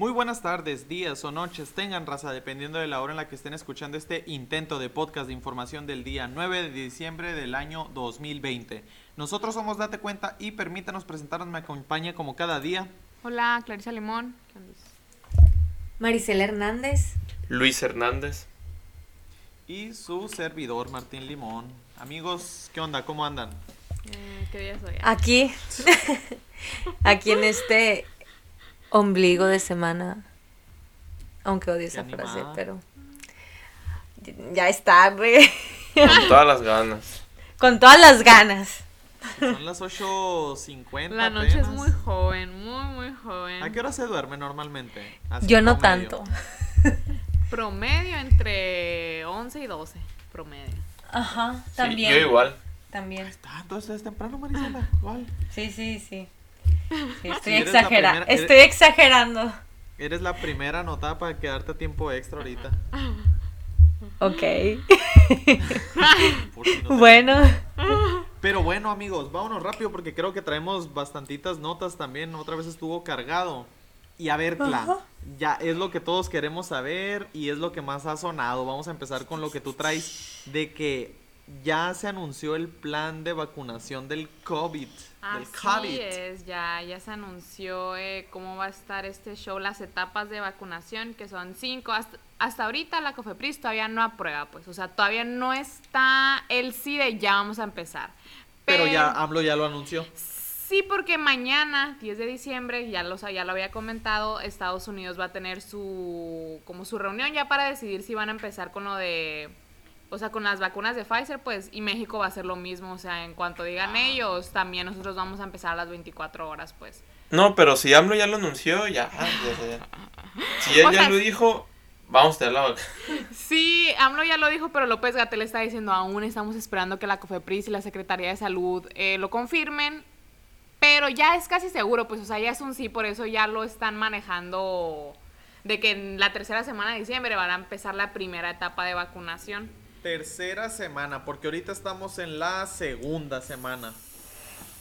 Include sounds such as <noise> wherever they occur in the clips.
Muy buenas tardes, días o noches tengan raza, dependiendo de la hora en la que estén escuchando este intento de podcast de información del día 9 de diciembre del año 2020. Nosotros somos Date Cuenta y permítanos presentarnos, me acompaña como cada día. Hola, Clarisa Limón. Maricela Hernández. Luis Hernández. Y su servidor, Martín Limón. Amigos, ¿qué onda? ¿Cómo andan? Eh, ¿Qué día soy? Aquí, <laughs> aquí en este ombligo de semana. Aunque odio esa frase, pero ya es tarde. Con <laughs> todas las ganas. Con todas las ganas. Son las 8.50 La noche es muy joven, muy, muy joven. ¿A qué hora se duerme normalmente? Así Yo no promedio. tanto. <laughs> Promedio entre 11 y 12. Promedio. Ajá, Sí, yo igual. También. Ah, entonces es temprano, Marisela. ¿Cuál? Sí, sí, sí. Sí, <laughs> estoy Sí, primera- Estoy exagerando. Eres la primera anotada para quedarte a tiempo extra ahorita. <laughs> Ok. Por si no te- Bueno. Pero bueno, amigos, vámonos rápido porque creo que traemos bastantitas notas también. Otra vez estuvo cargado. Y a ver, Cla, ya es lo que todos queremos saber y es lo que más ha sonado. Vamos a empezar con lo que tú traes de que ya se anunció el plan de vacunación del COVID. del Así COVID. es, ya, ya se anunció eh, cómo va a estar este show, las etapas de vacunación, que son cinco. Hasta, hasta ahorita la COFEPRIS todavía no aprueba, pues, o sea, todavía no está el sí de ya vamos a empezar. Pero ya AMLO ya lo anunció. Sí, porque mañana, 10 de diciembre, ya lo, ya lo había comentado, Estados Unidos va a tener su como su reunión ya para decidir si van a empezar con lo de o sea, con las vacunas de Pfizer, pues y México va a hacer lo mismo, o sea, en cuanto digan Ah. ellos, también nosotros vamos a empezar a las 24 horas, pues. No, pero si AMLO ya lo anunció, ya. ya, ya. <laughs> Si él O ya sea, lo dijo, vamos a tener la vaca. <laughs> Sí, AMLO ya lo dijo, pero López Gatel está diciendo, aún estamos esperando que la COFEPRIS y la Secretaría de Salud eh, lo confirmen, pero ya es casi seguro, pues, o sea, ya es un sí, por eso ya lo están manejando de que en la tercera semana de diciembre van a empezar la primera etapa de vacunación. Tercera semana, porque ahorita estamos en la segunda semana.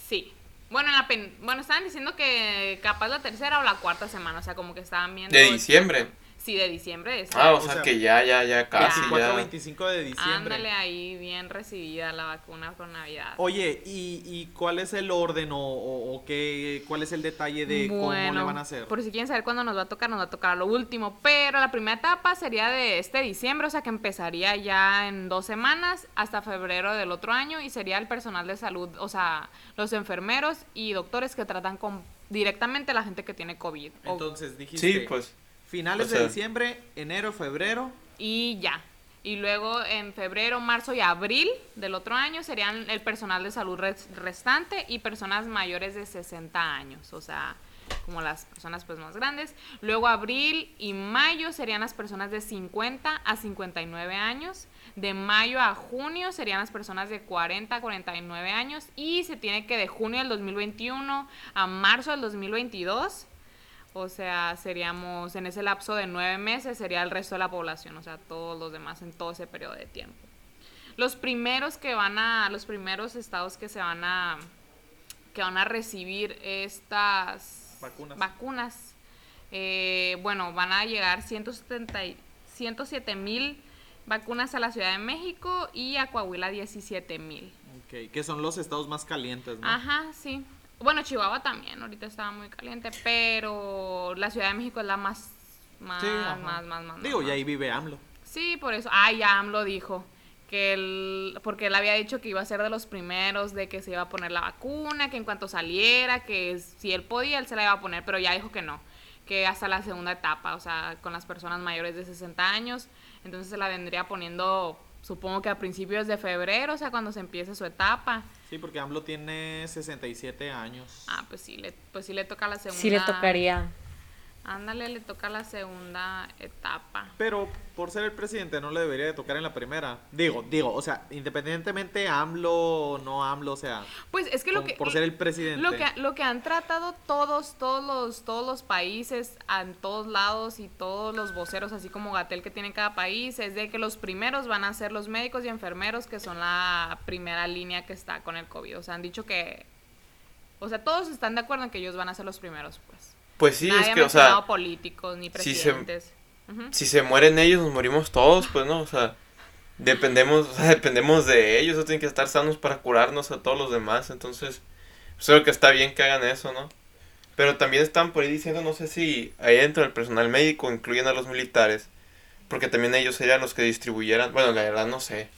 Sí. Bueno, en la pen- bueno, estaban diciendo que capaz la tercera o la cuarta semana, o sea, como que estaban viendo... De diciembre. Sí, de diciembre. de Ah, o O sea, sea, que ya, ya, ya, casi 24, ya. 25 de diciembre. Ándale ahí, bien recibida la vacuna con Navidad. Oye, ¿y, y cuál es el orden o, o- o qué, cuál es el detalle de cómo le van a hacer? Por si quieren saber cuándo nos va a tocar, nos va a tocar a lo último. Pero la primera etapa sería de este diciembre, o sea que empezaría ya en dos semanas hasta febrero del otro año y sería el personal de salud, o sea, los enfermeros y doctores que tratan con directamente la gente que tiene COVID. Entonces dijiste Sí, pues. Finales o sea- de diciembre, enero, febrero. y ya. Y luego en febrero, marzo y abril del otro año serían el personal de salud res- restante y personas mayores de 60 años, o sea, como las personas pues más grandes. Luego abril y mayo serían las personas de 50 a 59 años. De mayo a junio serían las personas de 40 a 49 años. Y se tiene que de junio del 2021 a marzo del 2022 o sea, seríamos en ese lapso de nueve meses, sería el resto de la población, o sea, todos los demás en todo ese periodo de tiempo. Los primeros que van a, los primeros estados que se van a, que van a recibir estas Vacunas. vacunas, eh, bueno, van a llegar 170, y- 107 mil vacunas a la Ciudad de México y a Coahuila 17 mil. Ok, que son los estados más calientes, ¿no? Ajá, sí. Bueno, Chihuahua también, ahorita estaba muy caliente, pero la Ciudad de México es la más, más, Sí, más, más, más. Digo, más. y ahí vive AMLO. Sí, por eso. Ah, ya AMLO dijo que él, porque él había dicho que iba a ser de los primeros, de que se iba a poner la vacuna, que en cuanto saliera, que si él podía, él se la iba a poner, pero ya dijo que no, que hasta la segunda etapa, o sea, con las personas mayores de 60 años, entonces se la vendría poniendo, supongo que a principios de febrero, o sea, cuando se empiece su etapa. Sí, porque AMLO tiene 67 años. Ah, pues sí, le, pues sí le toca la segunda. Sí le tocaría. Ándale, le toca la segunda etapa. Pero por ser el presidente no le debería de tocar en la primera. Digo, digo, o sea, independientemente AMLO o no AMLO, o sea, Pues es que lo con- que por ser el presidente. lo que lo que han tratado todos todos los todos los países en todos lados y todos los voceros así como Gatel que tiene cada país es de que los primeros van a ser los médicos y enfermeros que son la primera línea que está con el COVID. O sea, han dicho que o sea, todos están de acuerdo en que ellos van a ser los primeros, pues. Pues sí, Nadie es que, o sea, políticos ni si se- presidentes. Si se mueren ellos, nos morimos todos, pues, ¿no? O sea, dependemos, o sea, <laughs> dependemos de ellos, o tienen que estar sanos para curarnos a todos los demás, entonces, pues creo que está bien que hagan eso, ¿no? Pero también están por ahí diciendo, no sé si ahí dentro del personal médico incluyen a los militares, porque también ellos serían los que distribuyeran, bueno, la verdad no sé,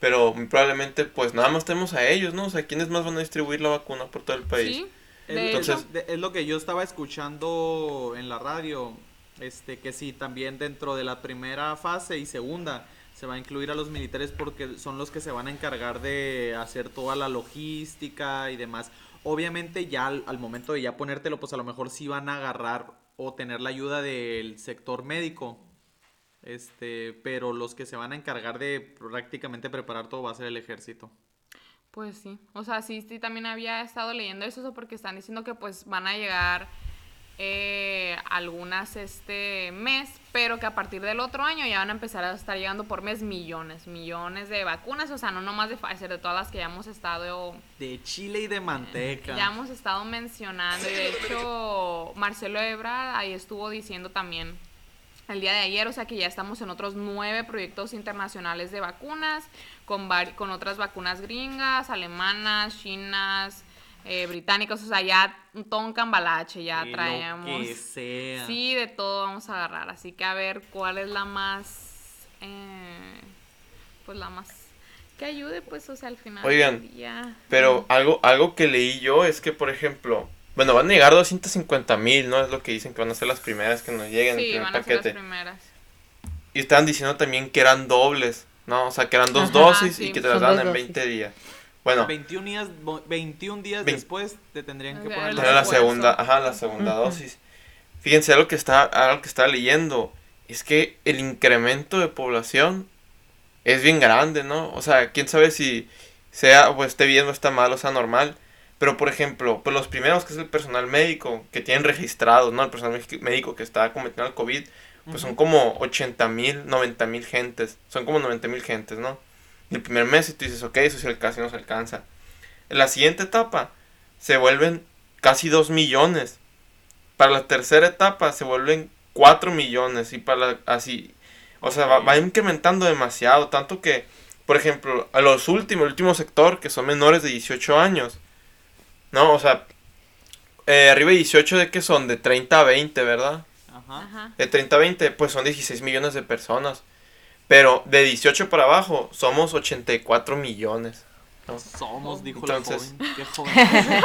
pero probablemente, pues nada más tenemos a ellos, ¿no? O sea, ¿quiénes más van a distribuir la vacuna por todo el país? Sí, Es, de es- hecho. de- es lo que yo estaba escuchando en la radio, este que sí, también dentro de la primera fase y segunda se va a incluir a los militares porque son los que se van a encargar de hacer toda la logística y demás. Obviamente ya al, al momento de ya ponértelo, pues a lo mejor sí van a agarrar o tener la ayuda del sector médico. Este, pero los que se van a encargar de prácticamente preparar todo va a ser el ejército. Pues sí, o sea, sí, sí, también había estado leyendo eso, eso porque están diciendo que pues van a llegar eh, algunas este mes, pero que a partir del otro año ya van a empezar a estar llegando por mes millones, millones de vacunas, o sea, no nomás de Pfizer, de todas las que ya hemos estado De chile y de manteca. ya hemos estado mencionando y de hecho Marcelo Ebrard ahí estuvo diciendo también el día de ayer, o sea que ya estamos en otros nueve proyectos internacionales de vacunas, con, con otras vacunas gringas, alemanas, chinas, eh, británicas, o sea, ya todo un cambalache, ya traemos. que sea. Sí, de todo vamos a agarrar, así que a ver cuál es la más, eh, pues la más que ayude, pues, o sea, al final. Oigan, del día. Pero algo, algo que leí yo es que, por ejemplo, bueno, van a llegar 250 mil, ¿no? Es lo que dicen que van a ser las primeras que nos lleguen en el Sí, primer van a ser las paquete. primeras. Y estaban diciendo también que eran dobles, ¿no? O sea, que eran dos Ajá, dosis sí. y que te las dan en dosis. 20 días. Bueno, 21 días, bo- 21 días después te tendrían que O sea, poner la segunda, ajá, la segunda dosis. Fíjense algo que está, algo que estaba leyendo, es que el incremento de población es bien grande, ¿no? O sea, quién sabe si sea o esté bien o está mal o sea normal. Pero por ejemplo, pues los primeros que es el personal médico que tienen registrados, ¿no? El personal médico que está cometiendo el COVID, pues son como 80 mil, 90 mil gentes. Son como 90 mil gentes, ¿no? Y el primer mes y tú dices, ok, eso sí casi nos alcanza. En la siguiente etapa se vuelven casi 2 millones. Para la tercera etapa se vuelven 4 millones y para la, así, o sea, va, va incrementando demasiado, tanto que, por ejemplo, a los últimos, el último sector, que son menores de 18 años, ¿no? O sea, eh, arriba de 18 de que son de 30 a 20, ¿verdad? Ajá. Ajá. De 30 a 20, pues son 16 millones de personas. Pero de 18 para abajo somos 84 millones. ¿no? Somos, dijo Entonces- la joven. Qué joven. <laughs>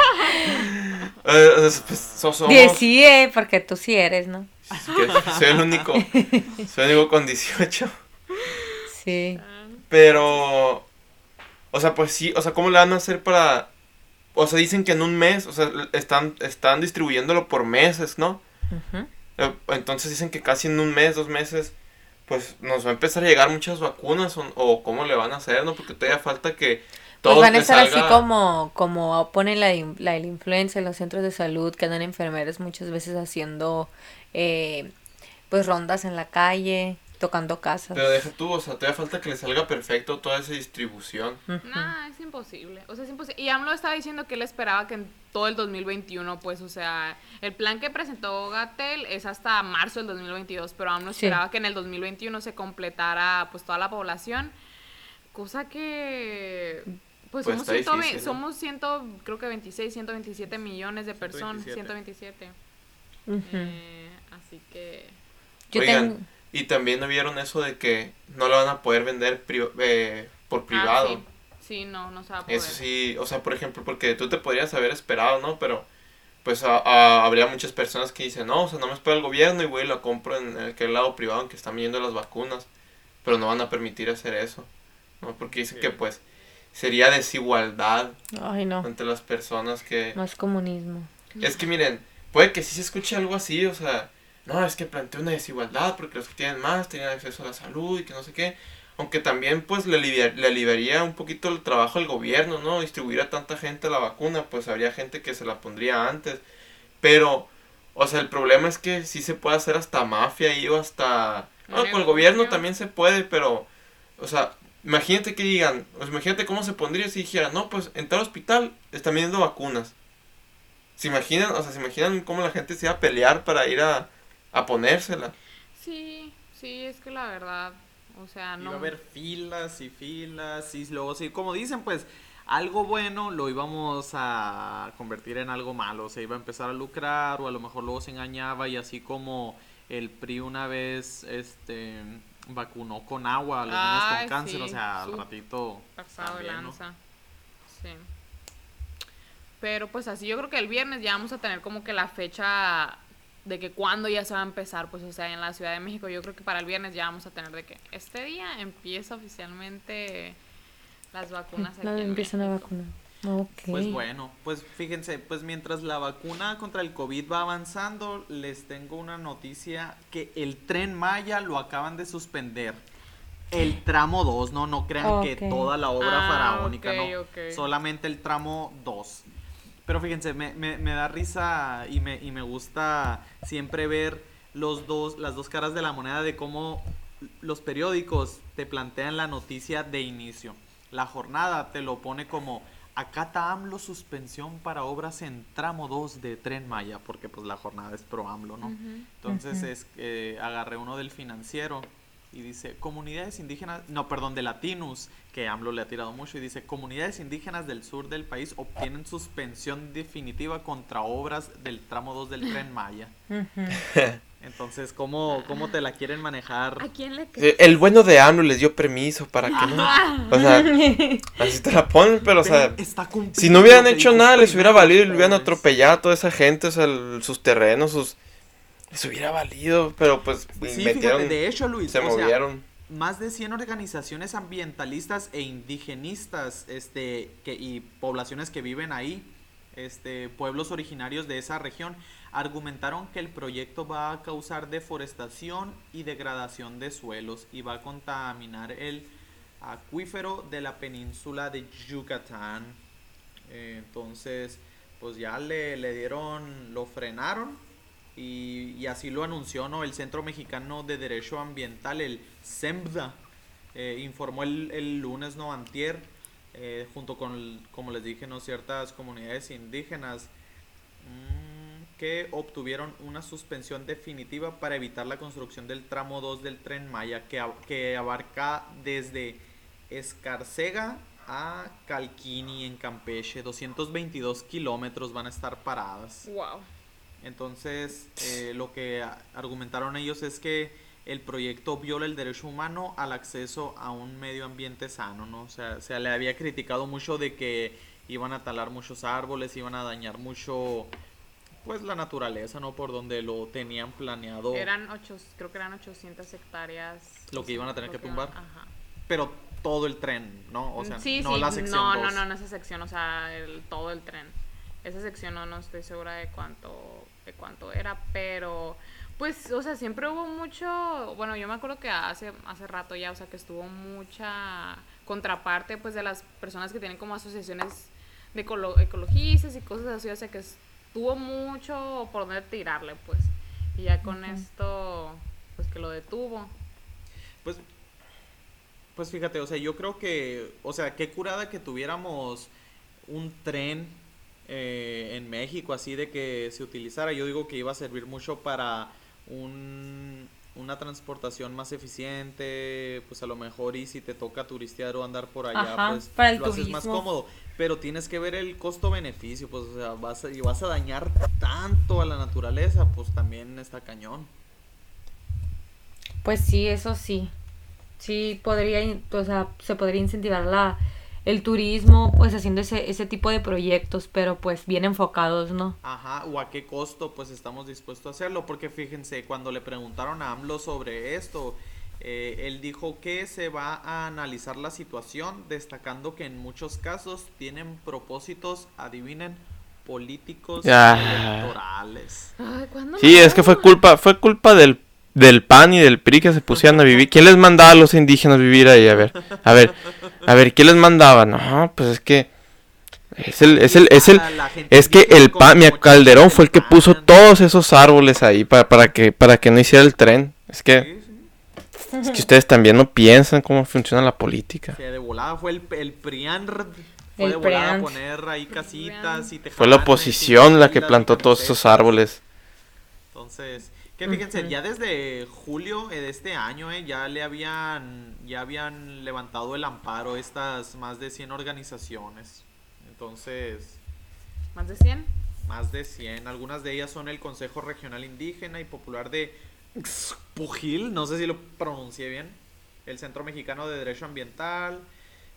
Eh, pues, so- somos- Decide, porque tú sí eres, ¿no? que soy el único, soy el único con 18. Sí. Pero, o sea, pues sí, o sea, ¿cómo le van a hacer para, o sea, dicen que en un mes, o sea, están, están distribuyéndolo por meses, ¿no? Ujú. Eh, Entonces dicen que casi en un mes, dos meses, pues nos va a empezar a llegar muchas vacunas o, o cómo le van a hacer, ¿no? Porque todavía falta que Pues todo van a estar así salga- como, como ponen la, la, la influencia en los centros de salud, que andan enfermeros muchas veces haciendo eh, pues rondas en la calle, tocando casas. Pero deja tú, o sea, todavía falta que le salga perfecto toda esa distribución. Ujú. Nah, es imposible. O sea, es imposible. Y AMLO estaba diciendo que él esperaba que en todo el 2021, pues, o sea, el plan que presentó Gatel es hasta marzo del 2022, pero AMLO Sí. esperaba que en el 2021 se completara, pues, toda la población. Cosa que, pues, Pues somos, está 120 difícil, ¿no? somos ciento, creo que 26, 127 millones de personas, 127. 127. Ujú. Eh, así que... Yo Oigan, tengo... y también no vieron eso de que no lo van a poder vender pri- eh, por privado. Ah, sí. Sí, no, no se va a poder. Eso sí, o sea, por ejemplo, porque tú te podrías haber esperado, ¿no? Pero pues a- a- habría muchas personas que dicen, no, o sea, no me espera el gobierno y voy y lo compro en aquel lado privado en que están viendo las vacunas, pero no van a permitir hacer eso, ¿no? Porque dicen que pues sería desigualdad Ay, no. entre las personas que... Más comunismo. Es que miren, puede que sí se escuche algo así, o sea, no, es que plantea una desigualdad porque los que tienen más tienen acceso a la salud y que no sé qué. Aunque también pues le, alivia- le aliviaría un poquito el trabajo al gobierno, ¿no? Distribuir a tanta gente la vacuna, pues habría gente que se la pondría antes. Pero, o sea, el problema es que sí se puede hacer hasta mafia ahí o hasta... No, con el gobierno también se puede, pero, o sea, imagínate que digan, pues imagínate cómo se pondría si dijera, no, pues en tal hospital están vendiendo vacunas. ¿Se imaginan? O sea, ¿se imaginan cómo la gente se iba a pelear para ir a, a ponérsela? Sí, sí, es que la verdad, o sea, no. Iba a haber filas y filas y luego sí, como dicen, pues algo bueno lo íbamos a convertir en algo malo, se iba a empezar a lucrar o a lo mejor luego se engañaba y así como el PRI una vez este vacunó con agua a los niños Ay, con cáncer, sí, o sea, al su- ratito Pasado de también, ¿no? lanza. Sí. Pero pues así yo creo que el viernes ya vamos a tener como que la fecha de que cuándo ya se va a empezar, pues o sea, en la Ciudad de México yo creo que para el viernes ya vamos a tener de que este día empieza oficialmente las vacunas aquí No, en empiezan a México. vacunar. Ok. Pues bueno, pues fíjense, pues mientras la vacuna contra el COVID va avanzando, les tengo una noticia que el tren Maya lo acaban de suspender. El tramo 2, no, no crean que toda la obra Ah, faraónica, ok, no. Solamente el tramo 2. Pero fíjense, me, me, me da risa y me, y me gusta siempre ver los dos, las dos caras de la moneda de cómo los periódicos te plantean la noticia de inicio. La jornada te lo pone como acata AMLO suspensión para obras en tramo 2 de Tren Maya, porque pues la jornada es pro AMLO, ¿no? Entonces Ujú. es que agarré uno del financiero y dice comunidades indígenas, no, perdón, de Latinus, que AMLO le ha tirado mucho, y dice comunidades indígenas del sur del país obtienen suspensión definitiva contra obras del tramo 2 del Tren Maya. Entonces, ¿cómo, cómo te la quieren manejar? ¿A quién le Eh, El bueno de AMLO les dio permiso para que no. O sea, así te la ponen, pero o sea. Está Si no hubieran hecho nada, les hubiera valido y hubieran atropellado a toda esa gente, o sea, el- sus terrenos, sus... Les hubiera valido, pero pues Sí, metieron, fíjate, de hecho, Luis, se sea, movieron. más de 100 organizaciones ambientalistas e indigenistas este, que, y poblaciones que viven ahí, este, pueblos originarios de esa región, argumentaron que el proyecto va a causar deforestación y degradación de suelos y va a contaminar el acuífero de la península de Yucatán. Eh, entonces, pues ya le, le dieron, lo frenaron y, así lo anunció ¿no? el Centro Mexicano de Derecho Ambiental, el CEMDA, eh, informó el, el lunes, no antier, eh, junto con, como les dije, no ciertas comunidades indígenas mm, que obtuvieron una suspensión definitiva para evitar la construcción del tramo 2 del tren Maya, que, que abarca desde Escarcega a Calquini en Campeche, 222 kilómetros van a estar paradas. Wow. Entonces, eh, lo que argumentaron ellos es que el proyecto viola el derecho humano al acceso a un medio ambiente sano, ¿no? O sea, se le había criticado mucho de que iban a talar muchos árboles, iban a dañar mucho, pues, la naturaleza, ¿no? Por donde lo tenían planeado, Eran ocho, creo que eran 800 hectáreas. Lo que iban a tener que iban- tumbar. Ajá. pero todo el tren, ¿no? O sea, sí, no sí, la sección no, no, no, no esa sección, o sea, el, todo el tren. Esa sección no, no estoy segura de cuánto, de cuánto era, pero pues, o sea, siempre hubo mucho, bueno, yo me acuerdo que hace, hace rato ya, o sea, que estuvo mucha contraparte, pues, de las personas que tienen como asociaciones de ecolo- ecologistas y cosas así, o sea, que estuvo mucho por donde tirarle, pues, y ya con esto, pues, que lo detuvo. Pues, pues fíjate, o sea, yo creo que, o sea, qué curada que tuviéramos un tren eh, en México así de que se utilizara. Yo digo que iba a servir mucho para un, una transportación más eficiente, pues a lo mejor y si te toca turistear o andar por allá, Ajá, pues para el lo haces más cómodo. Pero tienes que ver el costo-beneficio, pues, o sea, vas a, y vas a dañar tanto a la naturaleza, pues también está cañón. Pues sí, eso sí. Sí, podría, o sea, se podría incentivar la, el turismo, pues haciendo ese, ese tipo de proyectos, pero pues bien enfocados, ¿no? Ajá, o a qué costo pues estamos dispuestos a hacerlo, porque fíjense, cuando le preguntaron a AMLO sobre esto, eh, él dijo que se va a analizar la situación, destacando que en muchos casos tienen propósitos, adivinen, políticos Ah. electorales. Ay, ¿cuándo Sí, es que fue culpa, fue culpa del, del PAN y del PRI que se pusieron a vivir. ¿Quién les mandaba a los indígenas vivir ahí? A ver, a ver, a ver, ¿quién les mandaba? No, pues es que es el, es el, es el, es que el PAN, Mochis Calderón fue el que puso todos esos árboles ahí para, para que, para que no hiciera el tren. Es que, es que ustedes también no piensan cómo funciona la política. Que de volada fue el, el PRIAN Fue El de volada poner ahí casitas y Fue la oposición la que plantó todos camisetas. árboles. Entonces, que fíjense, ya desde julio de este año, eh, ya le habían, ya habían levantado el amparo estas más de 100 organizaciones. Entonces, ¿Más de 100? más de 100. Algunas de ellas son el Consejo Regional Indígena y Popular de Xpujil, no sé si lo pronuncié bien. El Centro Mexicano de Derecho Ambiental,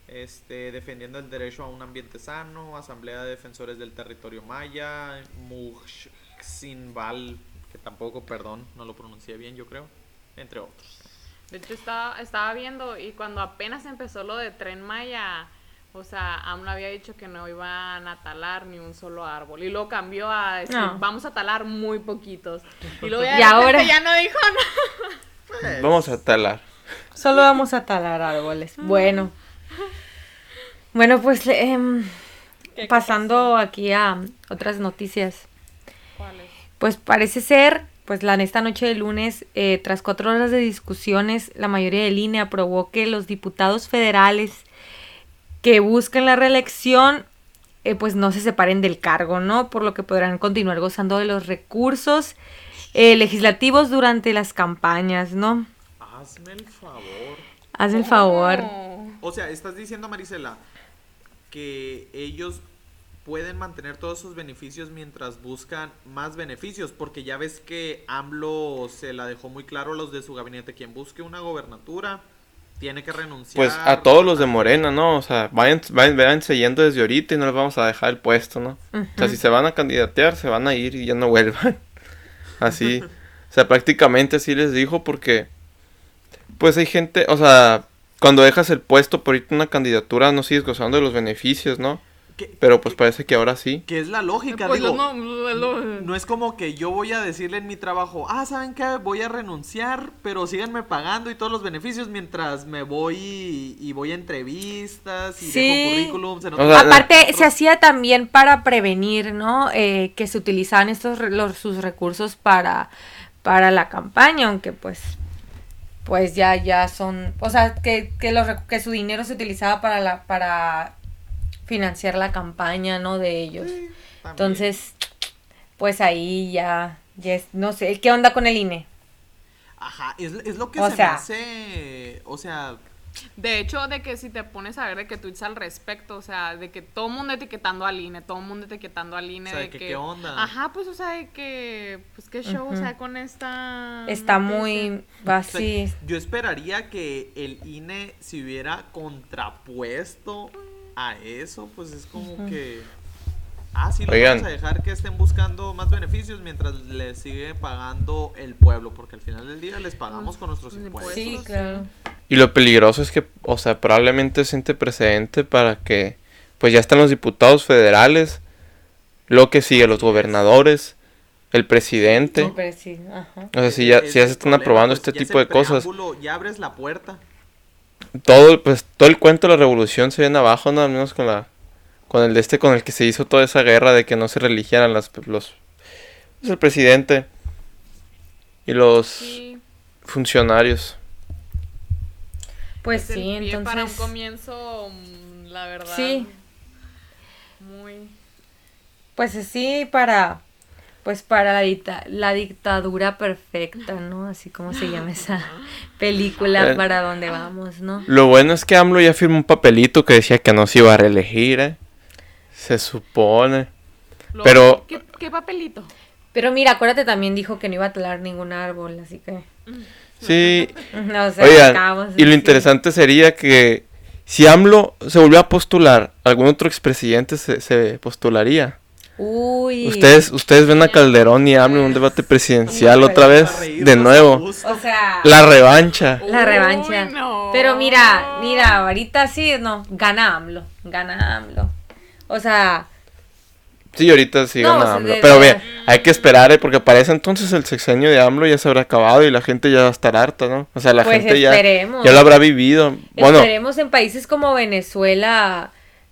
este, defendiendo el derecho a un ambiente sano, Asamblea de Defensores del Territorio Maya, Mujxinval, que tampoco, perdón, no lo pronuncié bien, yo creo, entre otros. De hecho, estaba, estaba viendo y cuando apenas empezó lo de Tren Maya, o sea, AMLO había dicho que no iban a talar ni un solo árbol. Y luego cambió a decir, No. vamos a talar muy poquitos. <laughs> Y luego ya, Y ahora- ya no dijo nada. Pues, Vamos a talar. Solo vamos a talar árboles. Bueno. Bueno, pues em, ¿Qué- qué pasando aquí a otras noticias. Pues parece ser, pues la esta noche de lunes, eh, tras cuatro horas de discusiones, la mayoría del INE aprobó que los diputados federales que buscan la reelección, eh, pues no se separen del cargo, ¿no? Por lo que podrán continuar gozando de los recursos eh, legislativos durante las campañas, ¿no? hazme el favor. Haz el favor. Oh. O sea, estás diciendo, Marisela, que ellos pueden mantener todos sus beneficios mientras buscan más beneficios, porque ya ves que AMLO se la dejó muy claro a los de su gabinete, quien busque una gobernatura tiene que renunciar. Pues a todos los de Morena, ¿no? O sea, vayan, vayan, váyanse yendo desde ahorita y no les vamos a dejar el puesto, ¿no? O sea, si se van a candidatear, se van a ir y ya no vuelvan. <laughs> Así. O sea, prácticamente así les dijo porque... Pues hay gente, o sea, cuando dejas el puesto por irte a una candidatura no sigues gozando de los beneficios, ¿no? Que, Pero pues parece que ahora sí. que es la lógica, Pues digo. no, no, no. No es como que yo voy a decirle en mi trabajo, ah, ¿saben qué? Voy a renunciar, pero síganme pagando y todos los beneficios mientras me voy y, y voy a entrevistas y Sí. dejo currículums en O otros- sea, Aparte, se hacía también para prevenir, ¿no? Eh, que se utilizaban estos los, sus recursos para, para la campaña, aunque pues pues ya ya son, o sea, que, que, los, rec- que su dinero se utilizaba para la para financiar la campaña, ¿no? De ellos. Sí. Entonces, pues ahí ya, ya es- no sé, ¿qué onda con el INE? Ajá, es, es lo que O se sea- me hace, o sea, De hecho, de que si te pones a ver de que tweets al respecto, o sea, de que todo el mundo etiquetando al INE, todo el mundo etiquetando al INE, O sea, de que que, qué onda. Ajá, pues, o sea, de que, pues, qué show, o sea, con esta... Está muy o sea, así. yo esperaría que el INE se hubiera contrapuesto a eso, pues es como que... Ah, sí, Oigan. vamos a dejar que estén buscando más beneficios mientras les sigue pagando el pueblo, porque al final del día les pagamos con nuestros Pues, impuestos. Sí, claro. Y lo peligroso es que, o sea, probablemente siente precedente para que, pues ya están los diputados federales, lo que sigue, los gobernadores, el presidente. No, pero sí, ajá. O sea, si ya, si ya se el están aprobando pues, este tipo el de cosas, Ya abres la puerta. Todo, pues, todo el cuento de la revolución se viene abajo, ¿no? Al menos con la, con el de este, con el que se hizo toda esa guerra de que no se religieran las, los, pues, el presidente y los Sí, funcionarios. Pues es el sí, pie para un entonces. comienzo, mm, la verdad. Sí. Muy... Pues sí, para. Pues para la, dicta- la dictadura perfecta, ¿no? Así como se llama esa película Eh. para donde vamos, ¿no? Lo bueno es que AMLO ya firmó un papelito que decía que no se iba a reelegir, ¿eh? Se supone. Lo- Pero- ¿Qué, qué papelito? Pero mira, acuérdate también dijo que no iba a talar ningún árbol, así que. Sí, <laughs> No sé, Oigan, y lo interesante sería que si AMLO se volvió a postular, algún otro expresidente se, se postularía. Uy. Ustedes, ustedes ven a Calderón y AMLO en un debate presidencial otra vez, de nuevo. O sea. La revancha. La Uy, revancha. no. Pero mira, mira, ahorita sí, no, gana AMLO, gana AMLO. O sea, Sí, ahorita sí No, gana AMLO. Pero ve, hay que esperar, ¿eh? porque para ese entonces el sexenio de AMLO ya se habrá acabado y la gente ya va a estar harta, ¿no? O sea, la pues gente ya, esperemos. ya lo habrá vivido. Bueno, Esperemos en países como Venezuela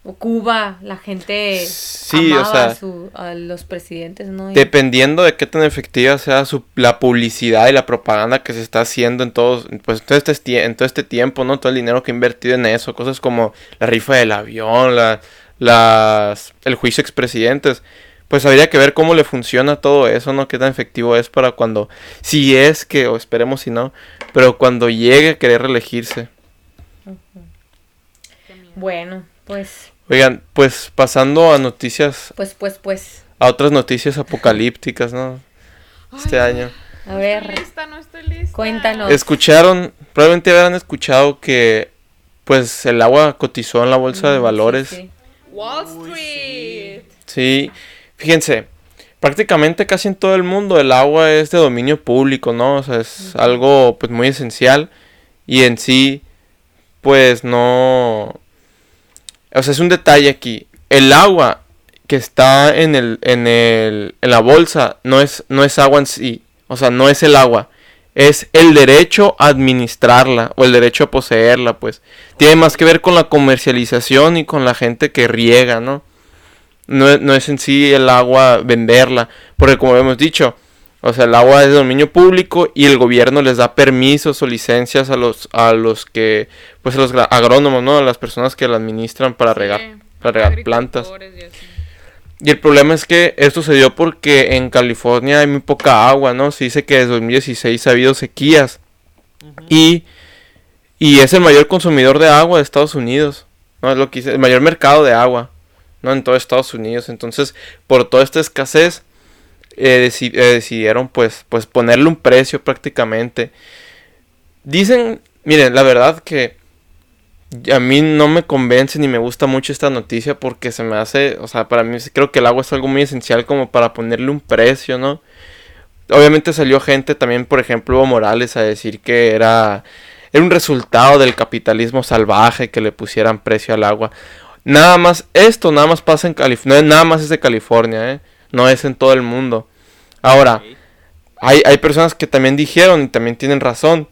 o Cuba, la gente Sí, o sea, a, su- a los presidentes, ¿no? Y- Dependiendo de qué tan efectiva sea su, la publicidad y la propaganda que se está haciendo en todos, pues en todo, este, en todo este tiempo, ¿no? Todo el dinero que ha invertido en eso, cosas como la rifa del avión, la, las el juicio expresidentes. Pues habría que ver cómo le funciona todo eso, ¿no? Qué tan efectivo es para cuando, si es que, o esperemos si no, pero cuando llegue a querer reelegirse. Bueno, pues. Oigan, pues pasando a noticias. Pues, pues, pues. A otras noticias apocalípticas, ¿no? Este año. A ver. No estoy lista, no estoy lista. Cuéntanos. Escucharon, probablemente habrán escuchado que pues el agua cotizó en la bolsa de Mm, valores. sí, sí. Wall Street. Sí, fíjense, prácticamente casi en todo el mundo el agua es de dominio público, ¿no? O sea, es algo pues muy esencial y en sí pues no o sea, es un detalle aquí. El agua que está en el en el en la bolsa no es no es agua en sí, o sea, no es el agua. Es el derecho a administrarla o el derecho a poseerla, pues. Tiene más que ver con la comercialización y con la gente que riega, ¿no? no, no es en sí el agua venderla, porque como hemos dicho, o sea, el agua es de dominio público y el gobierno les da permisos o licencias a los a los que pues a los agrónomos, ¿no? A las personas que la administran para Sí, regar para regar plantas. Y el problema es que esto se dio porque en California hay muy poca agua, ¿no? Se dice que desde 2016 ha habido sequías y y es el mayor consumidor de agua de Estados Unidos, ¿no? Es lo que dice, el mayor mercado de agua, ¿no? En todo Estados Unidos. Entonces, por toda esta escasez, eh, eh, decidieron pues, pues ponerle un precio prácticamente. Dicen, miren, la verdad que a mí no me convence ni me gusta mucho esta noticia porque se me hace, o sea, para mí creo que el agua es algo muy esencial como para ponerle un precio, ¿no? Obviamente salió gente también, por ejemplo, Evo Morales a decir que era, era un resultado del capitalismo salvaje que le pusieran precio al agua. Nada más, esto nada más pasa en California, nada más es de California, ¿eh? No es en todo el mundo. Ahora, hay, hay personas que también dijeron y también tienen razón.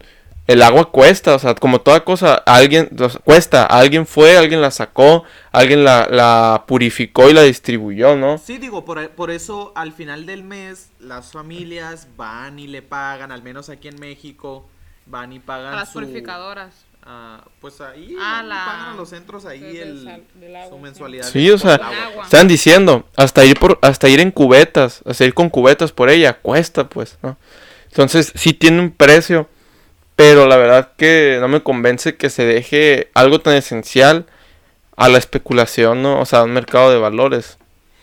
El agua cuesta, o sea, como toda cosa, alguien o sea, cuesta, alguien fue, alguien la sacó, alguien la, la purificó y la distribuyó, ¿no? Sí, digo, por, por eso al final del mes las familias van y le pagan, al menos aquí en México, van y pagan A las su... purificadoras. Ah, pues ahí Ah, la- pagan a los centros ahí el, agua, su mensualidad. Sí, de- o sea. Están diciendo, hasta ir por, hasta ir en cubetas, hasta ir con cubetas por ella, cuesta, pues, ¿no? Entonces, sí tiene un precio, pero la verdad que no me convence que se deje algo tan esencial a la especulación, ¿no? O sea, un mercado de valores.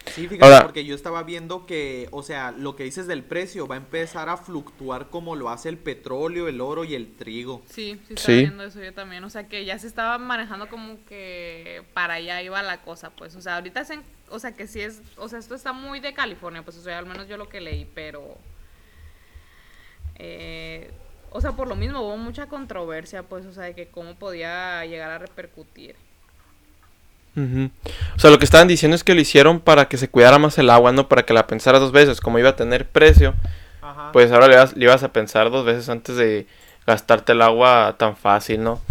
Sí, fíjate, Ahora- porque yo estaba viendo que, o sea, lo que dices del precio va a empezar a fluctuar como lo hace el petróleo, el oro y el trigo. Sí, sí, estaba Sí. viendo eso yo también. O sea, que ya se estaba manejando como que para allá iba la cosa, pues. O sea, ahorita, se, o sea, que sí es, o sea, esto está muy de California, pues, o sea, al menos yo lo que leí, pero... eh, o sea, por lo mismo hubo mucha controversia, pues, o sea, de que cómo podía llegar a repercutir. O sea, lo que estaban diciendo es que lo hicieron para que se cuidara más el agua, no para que la pensara dos veces, como iba a tener precio, Ajá. pues ahora le, vas- le ibas a pensar dos veces antes de gastarte el agua tan fácil, ¿no?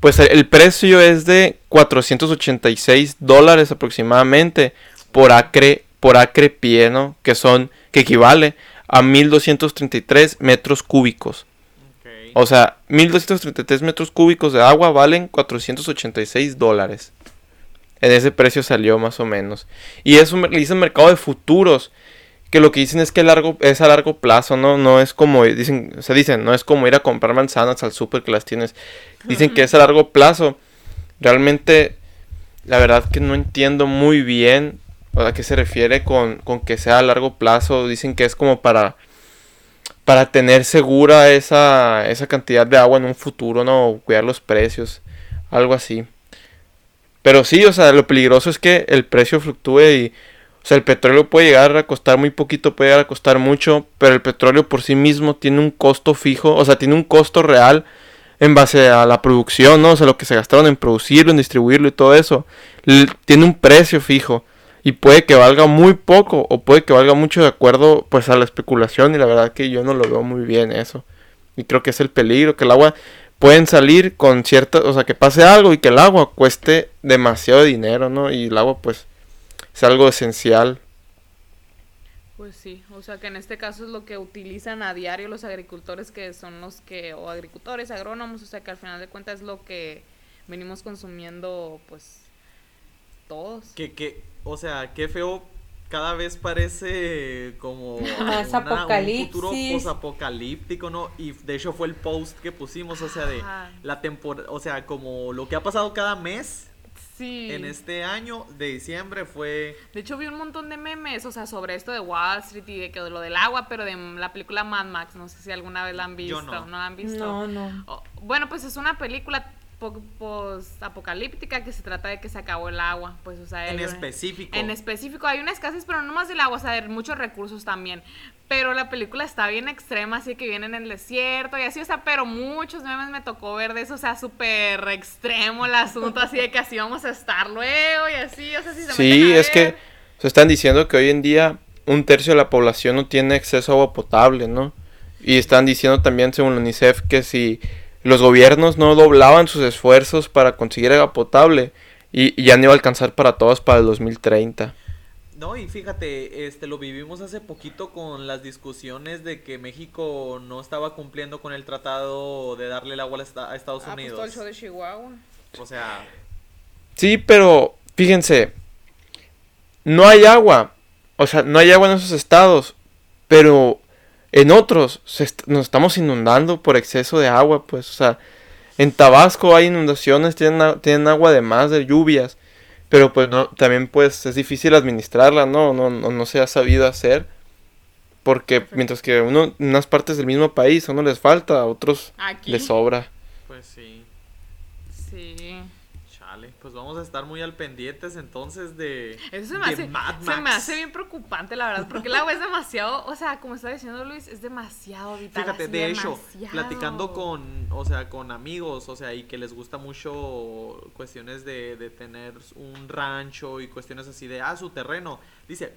Pues el, el precio es de 486 dólares aproximadamente por acre, por acre pie, ¿no? Que son, que equivale a 1233 metros cúbicos. O sea, 1233 metros cúbicos de agua valen 486 dólares. En ese precio salió más o menos. Y es un, mer- le dicen mercado de futuros. Que lo que dicen es que largo, es a largo plazo, ¿no? No es como, dicen, o sea, dicen, no es como ir a comprar manzanas al súper que las tienes. Dicen que es a largo plazo. Realmente, la verdad que no entiendo muy bien a qué se refiere con, con que sea a largo plazo. Dicen que es como para para tener segura esa, esa cantidad de agua en un futuro, ¿no? Cuidar los precios, algo así. Pero sí, o sea, lo peligroso es que el precio fluctúe y, o sea, el petróleo puede llegar a costar muy poquito, puede llegar a costar mucho, pero el petróleo por sí mismo tiene un costo fijo, o sea, tiene un costo real en base a la producción, ¿no? O sea, lo que se gastaron en producirlo, en distribuirlo y todo eso, tiene un precio fijo y puede que valga muy poco o puede que valga mucho de acuerdo pues a la especulación y la verdad que yo no lo veo muy bien eso y creo que es el peligro que el agua pueden salir con cierta o sea que pase algo y que el agua cueste demasiado dinero no y el agua pues es algo esencial Pues sí, o sea que en este caso es lo que utilizan a diario los agricultores que son los que, o agricultores, agrónomos, o sea que al final de cuentas es lo que venimos consumiendo pues todos. Que, que, o sea, qué feo. Cada vez parece como <laughs> Más una- un futuro posapocalíptico, ¿no? Y de hecho fue el post que pusimos, o sea, de Ajá. la temporada, o sea, como lo que ha pasado cada mes Sí. en este año de diciembre fue De hecho, vi un montón de memes, o sea, sobre esto de Wall Street y de que de lo del agua, pero de la película Mad Max. No sé si alguna vez la han visto. Yo no. la han visto? No, no. Oh, bueno, pues es una película po- post-apocalíptica que se trata de que se acabó el agua. Pues, o sea, en el- específico. En específico, hay una escasez, pero no más del agua, o sea, de muchos recursos también. Pero la película está bien extrema, así que viene en el desierto y así, o sea, pero muchos memes me tocó ver de eso, o sea, súper extremo el asunto, así de que así vamos a estar luego y así, o sea, si se Sí, es que se están diciendo que hoy en día un tercio de la población no tiene acceso a agua potable, ¿no? Y están diciendo también, según la UNICEF, que si los gobiernos no doblaban sus esfuerzos para conseguir agua potable, y, y ya no iba a alcanzar para todos para el 2030. No, y fíjate, este lo vivimos hace poquito con las discusiones de que México no estaba cumpliendo con el tratado de darle el agua a esta- a Estados Ah, pues Unidos. todo el show de Chihuahua. O sea, Sí, pero fíjense, no hay agua. O sea, no hay agua en esos estados. Pero en otros se est- nos estamos inundando por exceso de agua, pues. O sea, en Tabasco hay inundaciones, tienen, tienen agua de más de lluvias. Pero pues no, también pues es difícil administrarla, ¿no? No, no, no se ha sabido hacer. Porque mientras que uno, en unas partes del mismo país a uno les falta, a otros Aquí. les sobra. pues sí, Sí. Chale. Pues vamos a estar muy al pendientes entonces de, Eso se me, hace, se me hace bien preocupante, la verdad, porque el agua es demasiado, o sea, como está diciendo Luis, es demasiado vital. Fíjate, así, de hecho, platicando con, o sea, con amigos, o sea, y que les gusta mucho cuestiones de, de tener un rancho y cuestiones así de, ah, su terreno. Dice,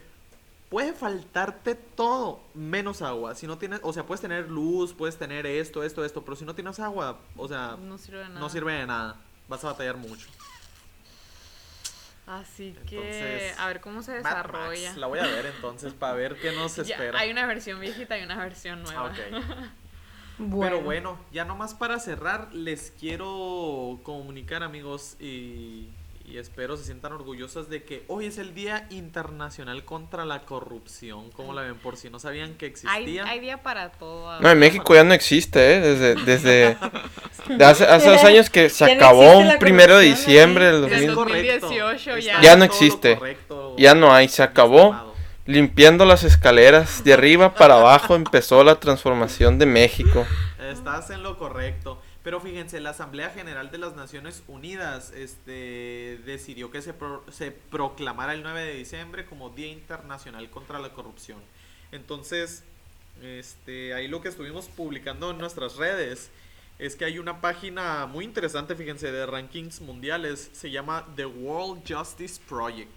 puede faltarte todo menos agua. Si no tienes, o sea, puedes tener luz, puedes tener esto, esto, esto, pero si no tienes agua, o sea, No sirve de nada. no sirve de nada. Vas a batallar mucho. Así que, a ver cómo se Max, desarrolla. la voy a ver entonces para ver qué nos <laughs> Ya, espera. hay una versión viejita y una versión nueva. Ah. <laughs> Bueno. Pero bueno, ya nomás para cerrar, les quiero comunicar, amigos, y, y espero se sientan orgullosos de que hoy es el Día Internacional contra la Corrupción. ¿Cómo la ven? Por si no sabían que Hay, existía. hay día para todo. No, en México ya no existe, ¿eh? Desde, desde, <laughs> de hace, hace <laughs> dos años que se Ya acabó un primero de diciembre del Desde el 2000. 2018 ya. Ya no existe. correcto, Ya no hay, se acabó. estimado. Limpiando las escaleras de arriba para abajo empezó la transformación de México. Estás en lo correcto. Pero fíjense, la Asamblea General de las Naciones Unidas este, decidió que se, pro- se proclamara el 9 de diciembre como Día Internacional contra la Corrupción. Entonces, este, ahí lo que estuvimos publicando en nuestras redes es que hay una página muy interesante, fíjense, de rankings mundiales. Se llama The World Justice Project.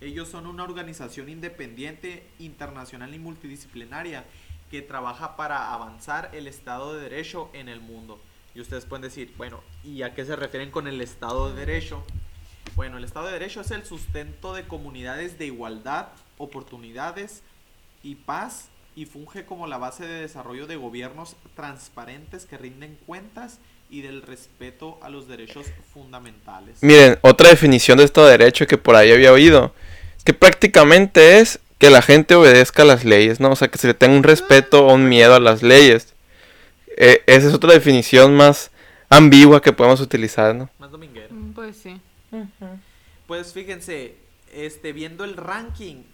Ellos son una organización independiente, internacional y multidisciplinaria que trabaja para avanzar el Estado de Derecho en el mundo. Y ustedes pueden decir, bueno, ¿y a qué se refieren con el Estado de Derecho? Bueno, el Estado de Derecho es el sustento de comunidades de igualdad, oportunidades y paz y funge como la base de desarrollo de gobiernos transparentes que rinden cuentas y del respeto a los derechos fundamentales. Miren, otra definición de Estado de Derecho que por ahí había oído, que prácticamente es que la gente obedezca a las leyes, ¿no? O sea, que se le tenga un respeto o un miedo a las leyes. Eh, esa es otra definición más ambigua que podemos utilizar, ¿no? Más dominguero. Mm, Pues sí. Pues fíjense, este, viendo el ranking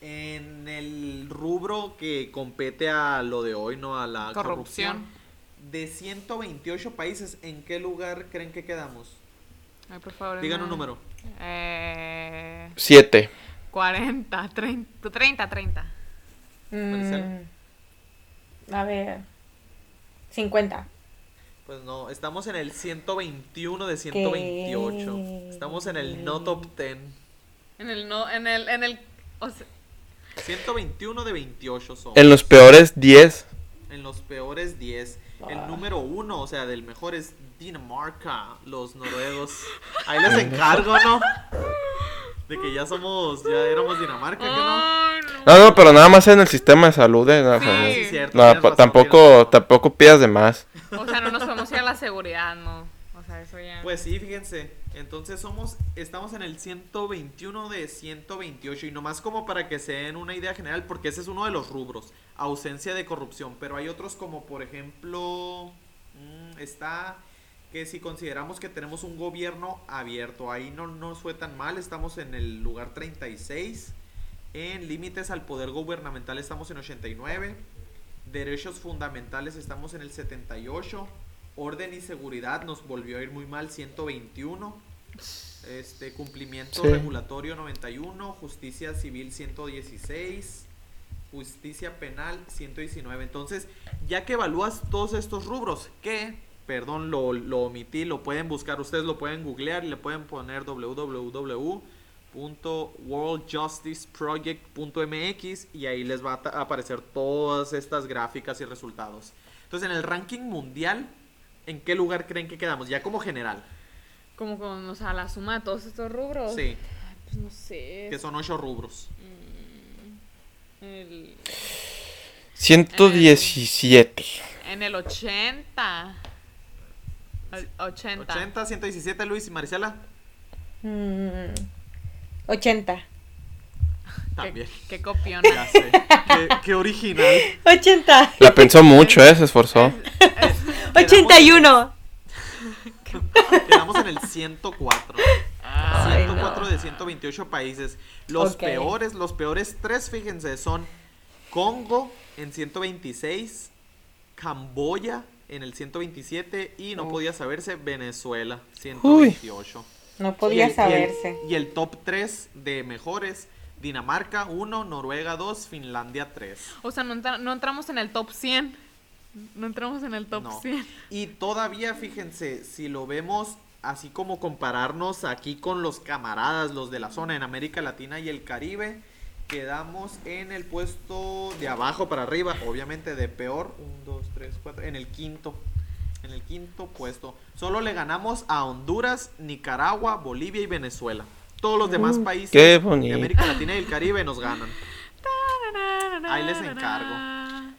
en el rubro que compete a lo de hoy, ¿no? A la corrupción. Corrupción. De 128 países, ¿en qué lugar creen que quedamos? Ay, por favor. Digan no. un número. Eh, Siete. 40, 30, 30, 30. Maricel. Mm, a ver. 50. Pues no, estamos en el 121 de 128. ¿Qué? Estamos en el no top 10. En el no, en el, en el, o sea, 121 de 28 son. En los peores 10. En los peores 10. El Ah. número uno, o sea, del mejor es Dinamarca, los noruegos. <laughs> Ahí les encargo, ¿no? De que ya somos, ya éramos Dinamarca, ¿que no? No. No, pero nada más en el sistema de salud, ¿eh? No, Sí. no- Sí, cierto, no, razón, tampoco, tampoco pidas de más. O sea, no nos podemos ir a la seguridad, no. O sea, eso ya. Pues sí, fíjense, Entonces somos, estamos en el 121 de 128 y nomás como para que se den una idea general, porque ese es uno de los rubros, ausencia de corrupción, pero hay otros como por ejemplo, mm, está que si consideramos que tenemos un gobierno abierto, ahí no nos fue tan mal, estamos en el lugar 36, en límites al poder gubernamental estamos en 89, derechos fundamentales estamos en el 78, orden y seguridad nos volvió a ir muy mal 121, este cumplimiento Sí. regulatorio 91, justicia civil 116, justicia penal 119. Entonces, ya que evalúas todos estos rubros, que, perdón, lo, lo omití, lo pueden buscar, ustedes lo pueden googlear y le pueden poner www.worldjusticeproject.mx y ahí les va a aparecer todas estas gráficas y resultados. Entonces, en el ranking mundial, ¿en qué lugar creen que quedamos? Ya como general. Como con, o sea, la suma de todos estos rubros. Sí, Pues no sé. que son ocho rubros. El- 117. en el 80. El 80. 80, 117, Luis y Marisela. Mm, 80. También. Qué, qué sé. qué, qué original. <laughs> 80. La pensó mucho, ¿eh? Se esforzó. 81. <laughs> Quedamos en el 104. Ay, 104 no. de 128 países. Los peores, los peores tres, fíjense, son Congo en 126, Camboya en el 127 y no Uf. podía saberse Venezuela 128. No Y podía el- y el- saberse. Y el, top 3 de mejores, Dinamarca 1, Noruega 2, Finlandia 3. O sea, no, entra- no entramos en el top 100. No entramos en el top No. 100. Y todavía, fíjense, si lo vemos así como compararnos aquí con los camaradas, los de la zona en América Latina y el Caribe, quedamos en el puesto de abajo para arriba, obviamente de peor, 1, 2, 3, 4, en el quinto, en el quinto puesto. Solo le ganamos a Honduras, Nicaragua, Bolivia y Venezuela. Todos los demás países qué de. América Latina y el Caribe nos ganan. <laughs> Ahí les encargo.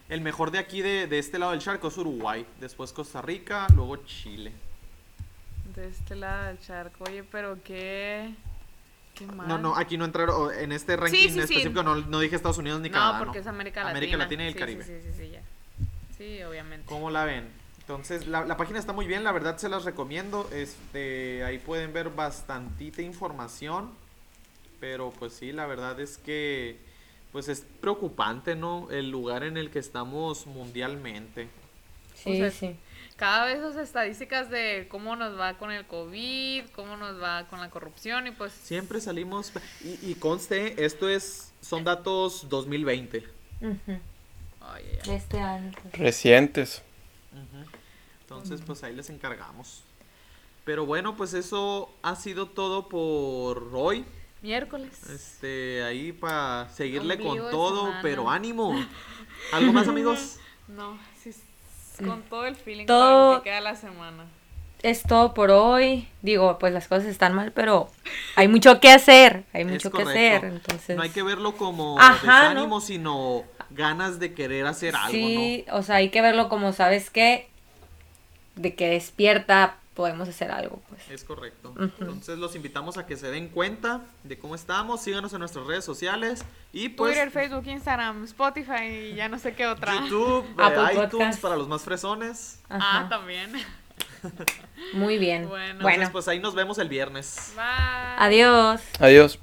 El mejor de aquí, de, de este lado del charco, es Uruguay. Después Costa Rica, luego Chile. De este lado del charco. Oye, pero qué. Qué mal. No, no, aquí no entraron. En este ranking sí, sí. específico no, no dije Estados Unidos ni No, Canadá. porque es América Latina. América Latina y el Caribe. Sí, sí, sí, sí, ya. Sí, obviamente. ¿Cómo la ven? Entonces, la, la página está muy bien, la verdad se las recomiendo. Este, ahí pueden ver bastantita información. Pero pues sí, la verdad es que pues es preocupante, ¿no? El lugar en el que estamos mundialmente. Sí, O sea, sí. Cada vez las estadísticas de cómo nos va con el COVID, cómo nos va con la corrupción y pues... Siempre salimos y, y conste, esto es son datos 2020. Ujú. Ay, ay, ay. De este año. Recientes. Entonces, pues ahí les encargamos. Pero bueno, pues eso ha sido todo por hoy. Miércoles. Este, ahí para seguirle Ombligo con todo, semana. pero ánimo. <laughs> ¿Algo más, amigos? <laughs> No, sí, con todo el feeling Todo- para lo que queda la semana. Es todo por hoy. Digo, pues las cosas están mal, pero hay mucho que hacer. Hay Es mucho que hacer. Entonces. No hay que verlo como Ajá, desánimo, sino ganas de querer hacer algo, Sí, o sea, hay que verlo como, ¿sabes qué? De que despierta, podemos hacer algo, pues. Es correcto. Entonces los invitamos a que se den cuenta de cómo estamos, síganos en nuestras redes sociales y pues Twitter, Facebook, Instagram, Spotify y ya no sé qué otra. YouTube, <laughs> eh, Apple iTunes Podcast. para los más fresones. Ah, también. Muy bien. Bueno. Bueno, Entonces pues ahí nos vemos el viernes. Bye. adiós. Adiós.